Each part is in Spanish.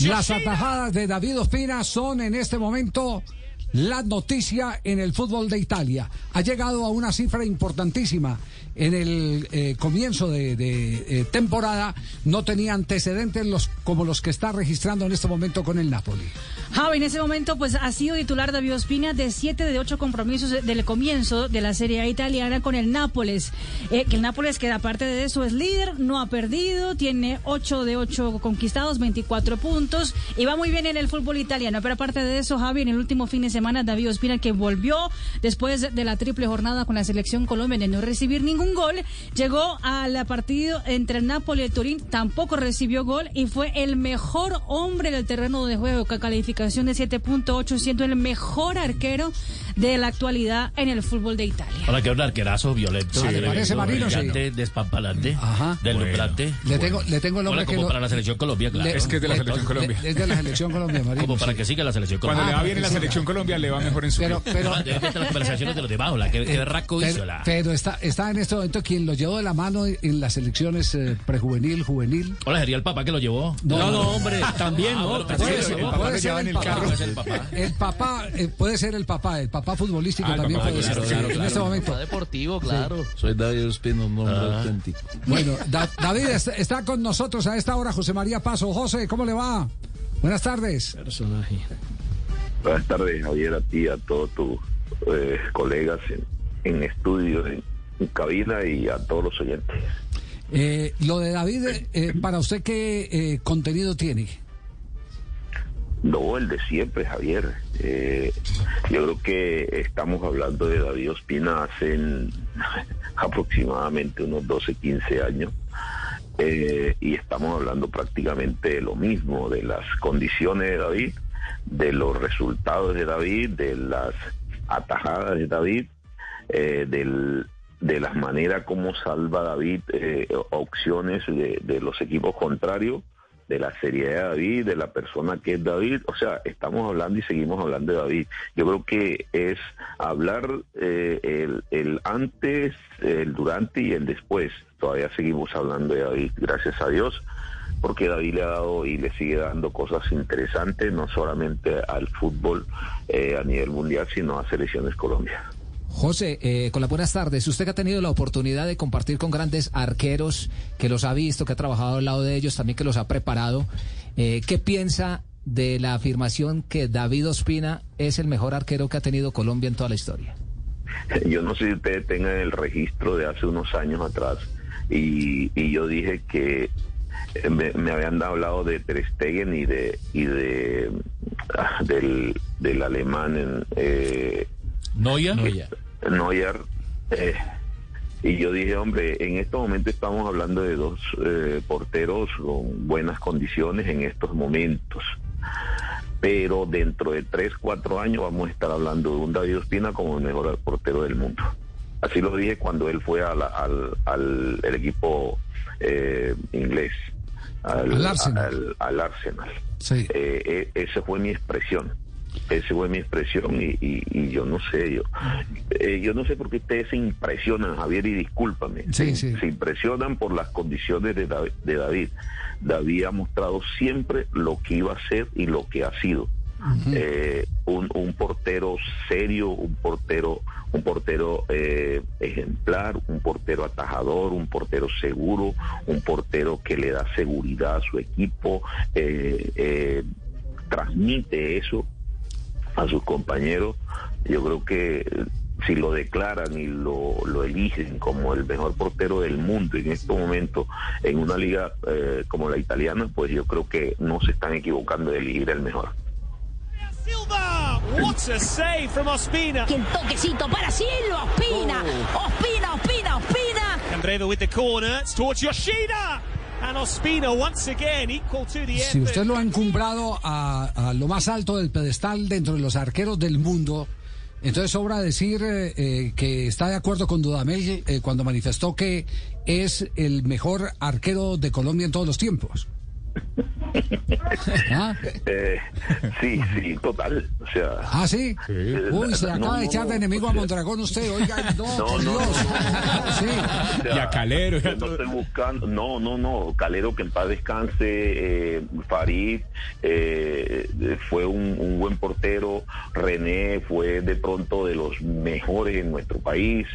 Las atajadas de David Ospina son en este momento la noticia en el fútbol de Italia. Ha llegado a una cifra importantísima. En el eh, comienzo de, eh, temporada no tenía antecedentes como los que está registrando en este momento con el Napoli. Javi, en ese momento pues ha sido titular David Ospina de siete de ocho compromisos del comienzo de la Serie A italiana con el Nápoles. Eh, que el Nápoles que aparte de eso es líder, no ha perdido, tiene ocho de ocho conquistados, 24 puntos y va muy bien en el fútbol italiano. Pero aparte de eso, Javi, en el último fin de semana David Ospina que volvió después de la triple jornada con la selección Colombia de no recibir ningún gol, llegó al partido entre Napoli y el Turín, tampoco recibió gol y fue el mejor hombre del terreno de juego que califica de 7.8, siendo el mejor arquero de la actualidad en el fútbol de Italia. Ahora que un arquerazo violento, Sí, parece Marino, sí. brillante, despampalante, Ajá. deslumbrante. Le tengo, le tengo el Hola, nombre que como lo- para la selección Colombia, claro. le- Es que es de la le- selección Colombia. le- Es de la selección Colombia, Marino. como para sí. que siga la selección Cuando Colombia. le va bien en la selección Colombia, le va mejor en su Pero, pero, estar las conversaciones de los de Baula, que, que raco hizo pero, la... pero está, está en este momento quien lo llevó de la mano en las elecciones eh, prejuvenil, juvenil. Hola, sería el papá que lo llevó. No, no, hombre, también, ¿no? Puede Puede ser, el papá. el en el papá. carro. Puede ser el papá. El papá eh, puede ser el papá, el papá futbolístico Ah, también papá, puede claro, ser. claro, en claro. este momento. deportivo, claro. Soy David un hombre Ah. auténtico. Bueno, Da- David está, está con nosotros a esta hora, José María Paso. José, ¿cómo le va? Buenas tardes. Personaje. Buenas tardes, Javier, a ti, a todos tus eh, colegas en, en estudio, en, en cabina y a todos los oyentes. Eh, lo de David, eh, para usted, ¿qué eh, contenido tiene? No, el de siempre, Javier. Eh, yo creo que estamos hablando de David Ospina hace en- aproximadamente unos 12, 15 años. Eh, y estamos hablando prácticamente de lo mismo, de las condiciones de David, de los resultados de David, de las atajadas de David, eh, de las maneras como salva David eh, opciones de, de los equipos contrarios, de la seriedad de David, de la persona que es David. O sea, estamos hablando y seguimos hablando de David. Yo creo que es hablar eh, el, antes, el durante y el después. Todavía seguimos hablando de David, gracias a Dios porque David le ha dado y le sigue dando cosas interesantes, no solamente al fútbol eh, a nivel mundial, sino a Selecciones Colombia. José, eh, con las buenas tardes. Usted que ha tenido la oportunidad de compartir con grandes arqueros, que los ha visto, que ha trabajado al lado de ellos, también que los ha preparado, eh, ¿qué piensa de la afirmación que David Ospina es el mejor arquero que ha tenido Colombia en toda la historia? Yo no sé si ustedes tengan el registro de hace unos años atrás y, yo dije que me, habían hablado de Ter y de y de ah, del, del alemán en, eh, Noya. Neuer eh, y yo dije hombre en este momento estamos hablando de dos eh, porteros con buenas condiciones en estos momentos pero dentro de tres, cuatro años vamos a estar hablando de un David Ospina como el mejor portero del mundo. Así lo dije cuando él fue a la- al, al el equipo eh, inglés, al, Al Arsenal. al- al Arsenal. Sí. Eh, eh, esa fue mi expresión. Esa fue mi expresión y, y- y yo no sé, yo eh, yo no sé por qué ustedes se impresionan, Javier, y discúlpame. Sí, se, sí. se impresionan por las condiciones de David, de David. David ha mostrado siempre lo que iba a ser y lo que ha sido. Eh, un, un portero serio, un portero, un portero eh, ejemplar, un portero atajador, un portero seguro, un portero que le da seguridad a su equipo, eh, eh, transmite eso a sus compañeros. Yo creo que eh, si lo declaran y lo, lo eligen como el mejor portero del mundo en este momento en una liga eh, como la italiana, pues yo creo que no se están equivocando de elegir el mejor. Silva! A save from Ospina! El toquecito para Silva, Ospina, Ospina, Ospina, Ospina. Andreva with the corner, it's towards Yoshida! And Ospina once again equal to the Si usted lo ha encumbrado a, a lo más alto del pedestal dentro de los arqueros del mundo, entonces sobra decir eh, eh, que está de acuerdo con Dudamel eh, cuando manifestó que es el mejor arquero de Colombia en todos los tiempos. ¿Ah? Eh, sí, sí, total. O sea, ¿Ah, sí? eh, Uy, se no, acaba de no, echar de enemigo a Mondragón usted, oiga, no, No, por no, Dios. no, Sí. o sea, Y a Calero, yo no estoy buscando, no, no, no, Calero que en paz descanse, eh, Farid eh, fue un, un buen portero, René fue de pronto de los mejores en nuestro país,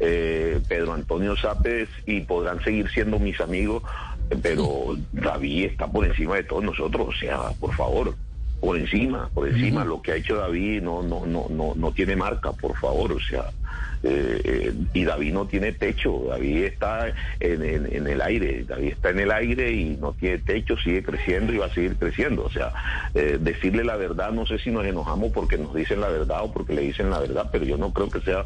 eh, Pedro Antonio Sápez y podrán seguir siendo mis amigos, pero David está por encima de todos nosotros, o sea, por favor. Por encima, por encima, lo que ha hecho David no, no, no, no, no tiene marca, por favor, o sea, eh, eh, y David no tiene techo, David está en, en- en el aire, David está en el aire y no tiene techo, sigue creciendo y va a seguir creciendo. O sea, eh, decirle la verdad, no sé si nos enojamos porque nos dicen la verdad o porque le dicen la verdad, pero yo no creo que sea,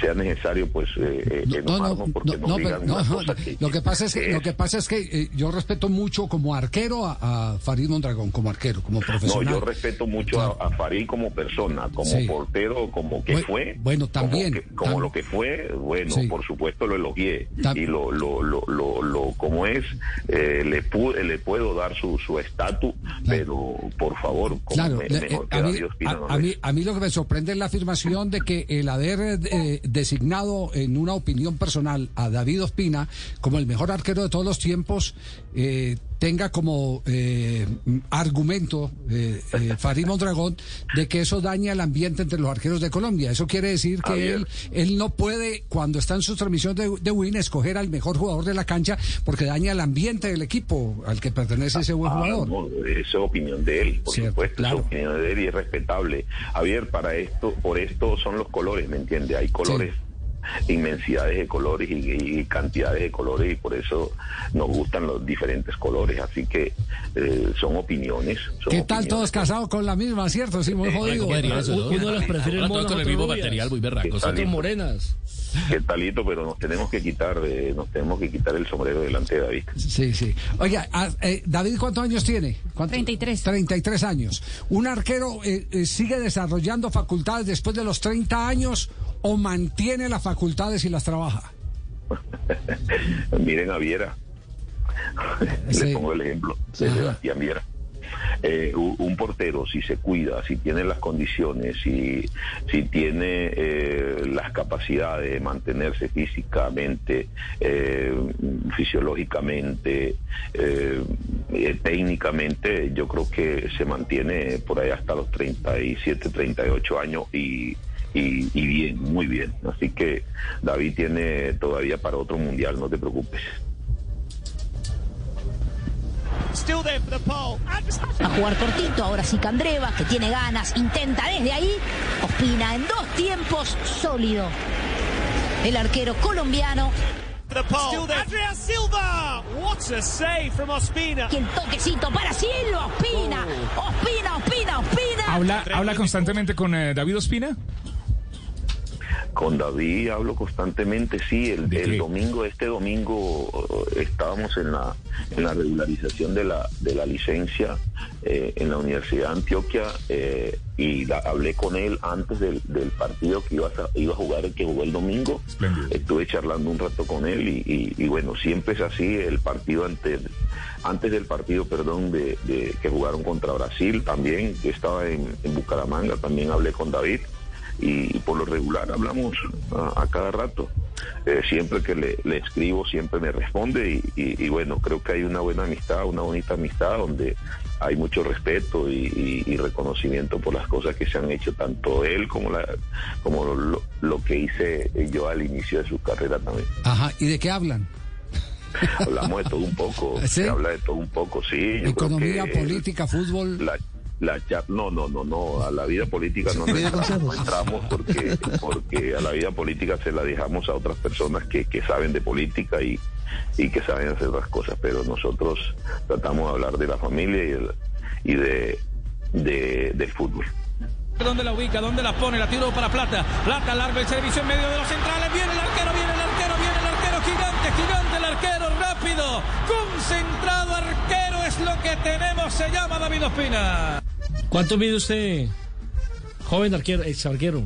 sea necesario pues eh, eh, No, no, enojarnos porque no, nos no, digan pero no, no, cosa que- lo que pasa es que, lo que pasa es que eh, yo respeto mucho como arquero a, a Farid Mondragón, como arquero, como No, profesional. yo respeto mucho a, a Farid como persona, como Sí. portero, como que fue. bueno, también, que- como lo que fue, bueno, Sí. por supuesto lo elogié. Y lo, lo, lo, lo, lo- como es, eh, le, pude, le puedo dar su su estatus, pero por favor, como Claro, me- eh, que a, mí, David Ospina a- no a mí, a mí lo que me sorprende es la afirmación de que el haber eh, designado en una opinión personal a David Ospina como el mejor arquero de todos los tiempos eh, tenga como eh, argumento eh, eh, Farid Mondragón de que eso daña el ambiente entre los arqueros de Colombia. Eso quiere decir que Javier. él, él no puede, cuando está en sus transmisiones de, de Win, escoger al mejor jugador de la cancha porque daña el ambiente del equipo al que pertenece ese buen Ah, jugador. no, esa es opinión de él, por Cierto, supuesto, claro. es opinión de él y es respetable. Javier, para esto, por esto son los colores, ¿me entiende? Hay colores, inmensidades de colores y, y cantidades de colores y por eso nos gustan los diferentes colores, así que eh, son opiniones. son ¿Qué tal opiniones. todos casados con la misma, cierto? Sí, muy jodido. ¿Cómo diría eso, no? Uno los prefiere todos con el mismo material, muy berracos. ¿Qué tal? Nosotros morenas. ¿Qué talito? Pero nos tenemos que quitar, eh, nos tenemos que quitar el sombrero delante de David. Sí, sí. Oiga, ah, eh, David, ¿cuántos años tiene? ¿Cuánto? 33. 33 años. ¿Un arquero eh, eh, sigue desarrollando facultades después de los 30 años o mantiene las facultades y las trabaja? Miren a Viera. Sí. Le pongo el ejemplo de. Sebastián Viera. Eh, un, portero, si se cuida, si tiene las condiciones, si, si tiene eh, las capacidades de mantenerse físicamente, eh, fisiológicamente, eh, técnicamente, yo creo que se mantiene por ahí hasta los 37, 38 años y, y, y bien, muy bien. Así que David tiene todavía para otro mundial, no te preocupes. Still there for the pole. A jugar cortito, ahora sí Candreva, que tiene ganas, intenta desde ahí. Ospina en dos tiempos, sólido. El arquero colombiano. Andrea Silva. What a save from Ospina. quien toquecito para Silva, Ospina, Ospina, Ospina, Ospina. ¿Habla, habla constantemente con eh, David Ospina? Con David hablo constantemente, sí, el, domingo, este domingo eh, estábamos en la, en la regularización de la, de la licencia eh, en la Universidad de Antioquia eh, y la- hablé con él antes del, del partido que iba a, iba a jugar, el que jugó el domingo. Espléndido. Estuve charlando un rato con él y, y- y bueno, siempre es así, el partido antes, antes del partido, perdón, de, de- que jugaron contra Brasil también, que estaba en, en Bucaramanga, también hablé con David y, por lo regular hablamos a, a cada rato. Eh, siempre que le, le escribo, siempre me responde y, y- y bueno, creo que hay una buena amistad, una bonita amistad donde hay mucho respeto y, y- reconocimiento por las cosas que se han hecho, tanto él como, la, como lo, lo que hice yo al inicio de su carrera también. Ajá. ¿Y de qué hablan? Hablamos de todo un poco, ¿Sí? se habla de todo un poco, sí. yo creo Economía, que política, fútbol. la, la cha- no, no, no, no, a la vida política no, no entramos porque, porque a la vida política se la dejamos a otras personas que, que saben de política y, y que saben hacer otras cosas, pero nosotros tratamos de hablar de la familia y, el- y de, de- del fútbol. ¿Dónde la ubica? ¿Dónde la pone? La tiro para Plata. Plata larga el servicio en medio de los centrales. Viene el arquero, viene el arquero, viene el arquero. Gigante, gigante el arquero. Rápido. Concentrado arquero es lo que tenemos. Se llama David Ospina. ¿Cuánto mide usted, joven arquero, ex arquero?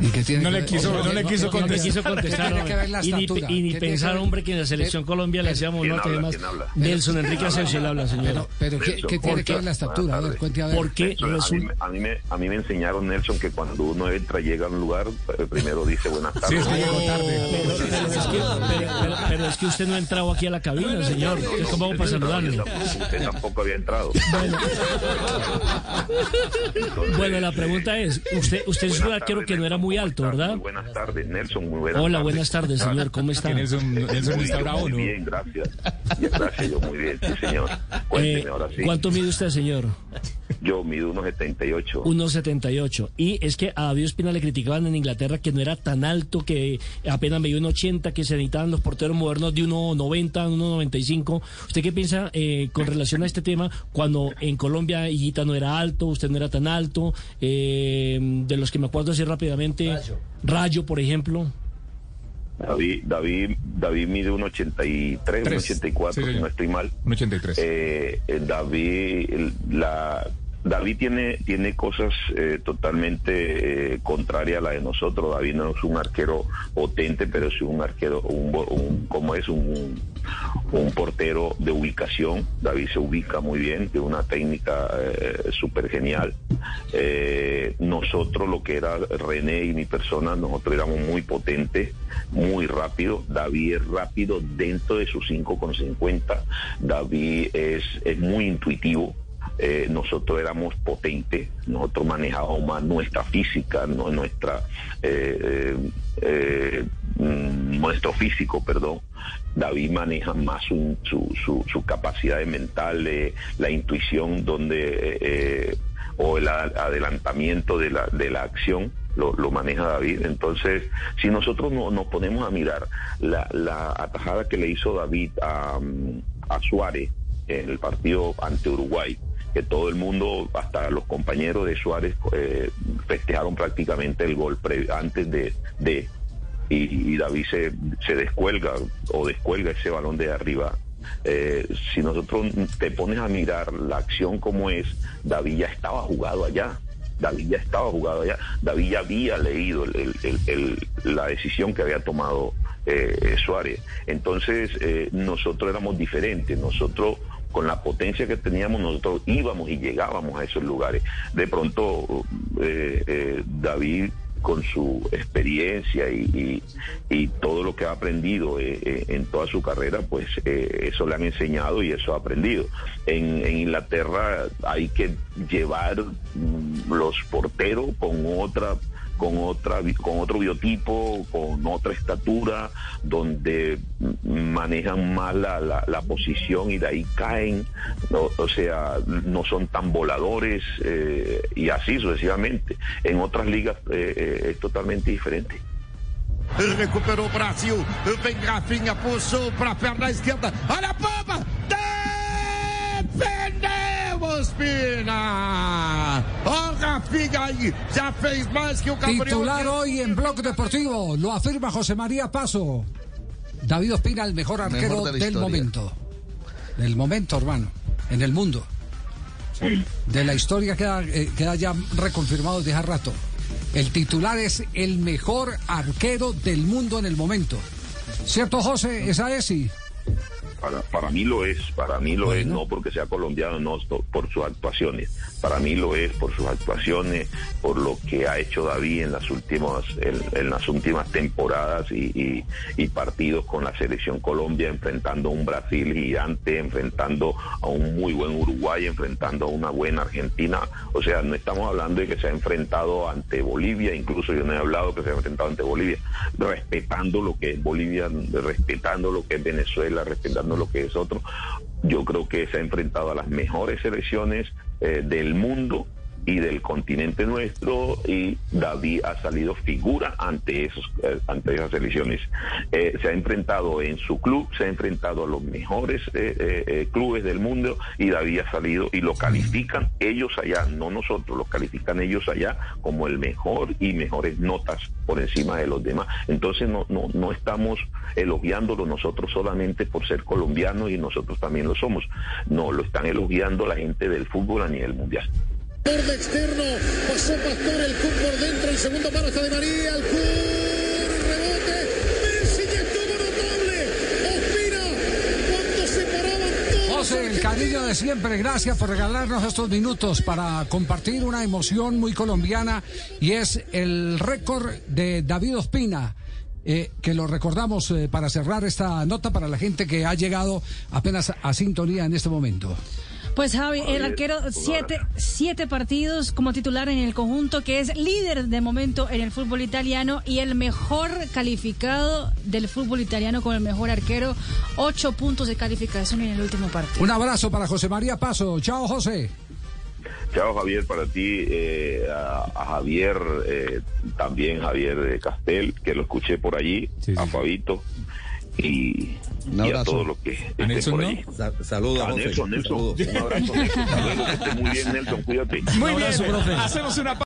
¿Y qué tiene No que le quiso- Oye, no le quiso No contestar. quiso contestar. tiene que ver la Y ni, pensar, hombre, que en la selección Colombia le hacíamos ¿Quién nota y habla? demás. ¿Quién habla? Nelson Enrique Asensio le habla, señor. Pero, pero ¿qué, qué tiene ¿por que ver qué? la estatura? A ver, cuente a ver. ¿Por qué Nelson, a, mí, resulta? me- a, mí me, a mí me enseñaron, Nelson, que cuando uno entra, llega a un lugar, eh, primero dice buenas Sí, tardes. es que llegó tarde. Pero, pero es que, pero- pero- pero es que usted no ha entrado aquí a la cabina, señor. ¿Cómo hago para saludarle? Usted tampoco había entrado. Entonces, Bueno, la pregunta es, usted usted es un arquero que no era Nelson, muy ¿cómo alto, está? ¿verdad? Muy buenas tardes, Nelson, muy buenas Hola, tardes. buenas tardes, señor. ¿Cómo está? Nelson, Nelson Muy está bien, bravo, muy ¿no? bien, gracias. Gracias, yo muy bien, sí, señor. Cuénteme Eh, ahora sí. ¿Cuánto mide usted, señor? Yo mido unos 78. 1.78. Y es que a David Espina le criticaban en Inglaterra que no era tan alto, que apenas medía 1.80, que se necesitaban los porteros modernos de 1.90, 1.95. ¿Usted qué piensa eh, con relación a este tema cuando en Colombia Higuita no era alto, usted no era tan alto? eh, de los que me acuerdo así rápidamente, Rayo, por ejemplo. David, David, David mide un 83, un Tres. 84, Sí, si no estoy mal. Un 83. Eh, eh, David, la, David tiene, tiene cosas eh, totalmente eh, contrarias a la de nosotros. David no es un arquero potente, pero es un arquero, un, como es un, un portero de ubicación. David se ubica muy bien, tiene una técnica eh, súper genial. Eh, nosotros, lo que era René y mi persona, nosotros éramos muy potentes, muy rápido. David es rápido dentro de sus 5,50. David es, es muy intuitivo. Eh, nosotros éramos potentes, nosotros manejábamos más nuestra física, no nuestra eh, eh, mm, nuestro físico, perdón. David maneja más su, su, su, su capacidad mental, eh, la intuición, donde eh, o el adelantamiento de la, de la acción lo, lo maneja David. Entonces, si nosotros no, nos ponemos a mirar la, la atajada que le hizo David a, a Suárez en el partido ante Uruguay, que todo el mundo, hasta los compañeros de Suárez, eh, festejaron prácticamente el gol antes de, de y, y David se, se descuelga o descuelga ese balón de arriba. Eh, si nosotros te pones a mirar la acción como es, David ya estaba jugado allá. David ya estaba jugado allá. David ya había leído el- la decisión que había tomado eh, Suárez. Entonces, eh, nosotros éramos diferentes. Nosotros con la potencia que teníamos, nosotros íbamos y llegábamos a esos lugares. De pronto, eh, eh, David con su experiencia y, y- todo lo que ha aprendido eh, eh, en toda su carrera, pues eh, eso le han enseñado y eso ha aprendido. En, en Inglaterra hay que llevar mm, los porteros con otra con otra con otro biotipo, con otra estatura, donde manejan más la, la- la posición y de ahí caen, o sea, no son tan voladores eh, y así sucesivamente. En otras ligas eh, eh, es totalmente diferente. Recuperou o Brasil. Vem Rafinha, puxou para a perna esquerda. Olha a bomba! Ospina! Já fez mais que o Gabriel. Titular hoy en Blog Deportivo, lo afirma José María Paso. David Ospina, el mejor arquero Mejor de la del historia. momento. Del momento, hermano. En el mundo. De la historia queda, eh, queda ya reconfirmado desde hace rato. El titular es el mejor arquero del mundo en el momento. ¿Cierto, José? ¿Esa es sí? Para, para mí lo es, para mí lo es, no porque sea colombiano, no por sus actuaciones. Para mí lo es por sus actuaciones, por lo que ha hecho David en las últimas, en, en las últimas temporadas y, y- y partidos con la selección Colombia, enfrentando a un Brasil gigante, enfrentando a un muy buen Uruguay, enfrentando a una buena Argentina. O sea, no estamos hablando de que se ha enfrentado ante Bolivia, incluso yo no he hablado que se ha enfrentado ante Bolivia, respetando lo que es Bolivia, respetando lo que es Venezuela, respetando lo que es otro. Yo creo que se ha enfrentado a las mejores selecciones eh, del mundo y del continente nuestro y David ha salido figura ante esos eh, ante esas elecciones. Eh, se ha enfrentado en su club se ha enfrentado a los mejores eh, eh, clubes del mundo y David ha salido y lo califican ellos allá no nosotros lo califican ellos allá como el mejor y mejores notas por encima de los demás. Entonces no no no estamos elogiándolo nosotros solamente por ser colombianos y nosotros también lo somos. No lo están elogiando la gente del fútbol a nivel mundial Borde externo, pasó Pastor, el Kun por dentro, el segundo paro está de María, el Kun, rebote, Messi ya estuvo notable, Ospina, cuando se paraban todos. José, el cariño de siempre, gracias por regalarnos estos minutos para compartir una emoción muy colombiana y es el récord de David Ospina. eh, que lo recordamos eh, para cerrar esta nota para la gente que ha llegado apenas a sintonía en este momento. Pues Javi, el Javier, arquero, hola. siete, siete partidos como titular en el conjunto, que es líder de momento en el fútbol italiano y el mejor calificado del fútbol italiano con el mejor arquero, ocho puntos de calificación en el último partido. Un abrazo para José María Paso. Chao, José. Chao Javier, para ti, eh, a, a Javier, eh, también Javier de Castel, que lo escuché por allí, a Fabito y, Un y a abrazo. todos los que estén Nelson, por ¿no? Saludos, A José. Nelson, Nelson, Saludos. un abrazo Nelson, que esté muy bien Nelson, cuídate. Muy bien, abrazo, profe. hacemos una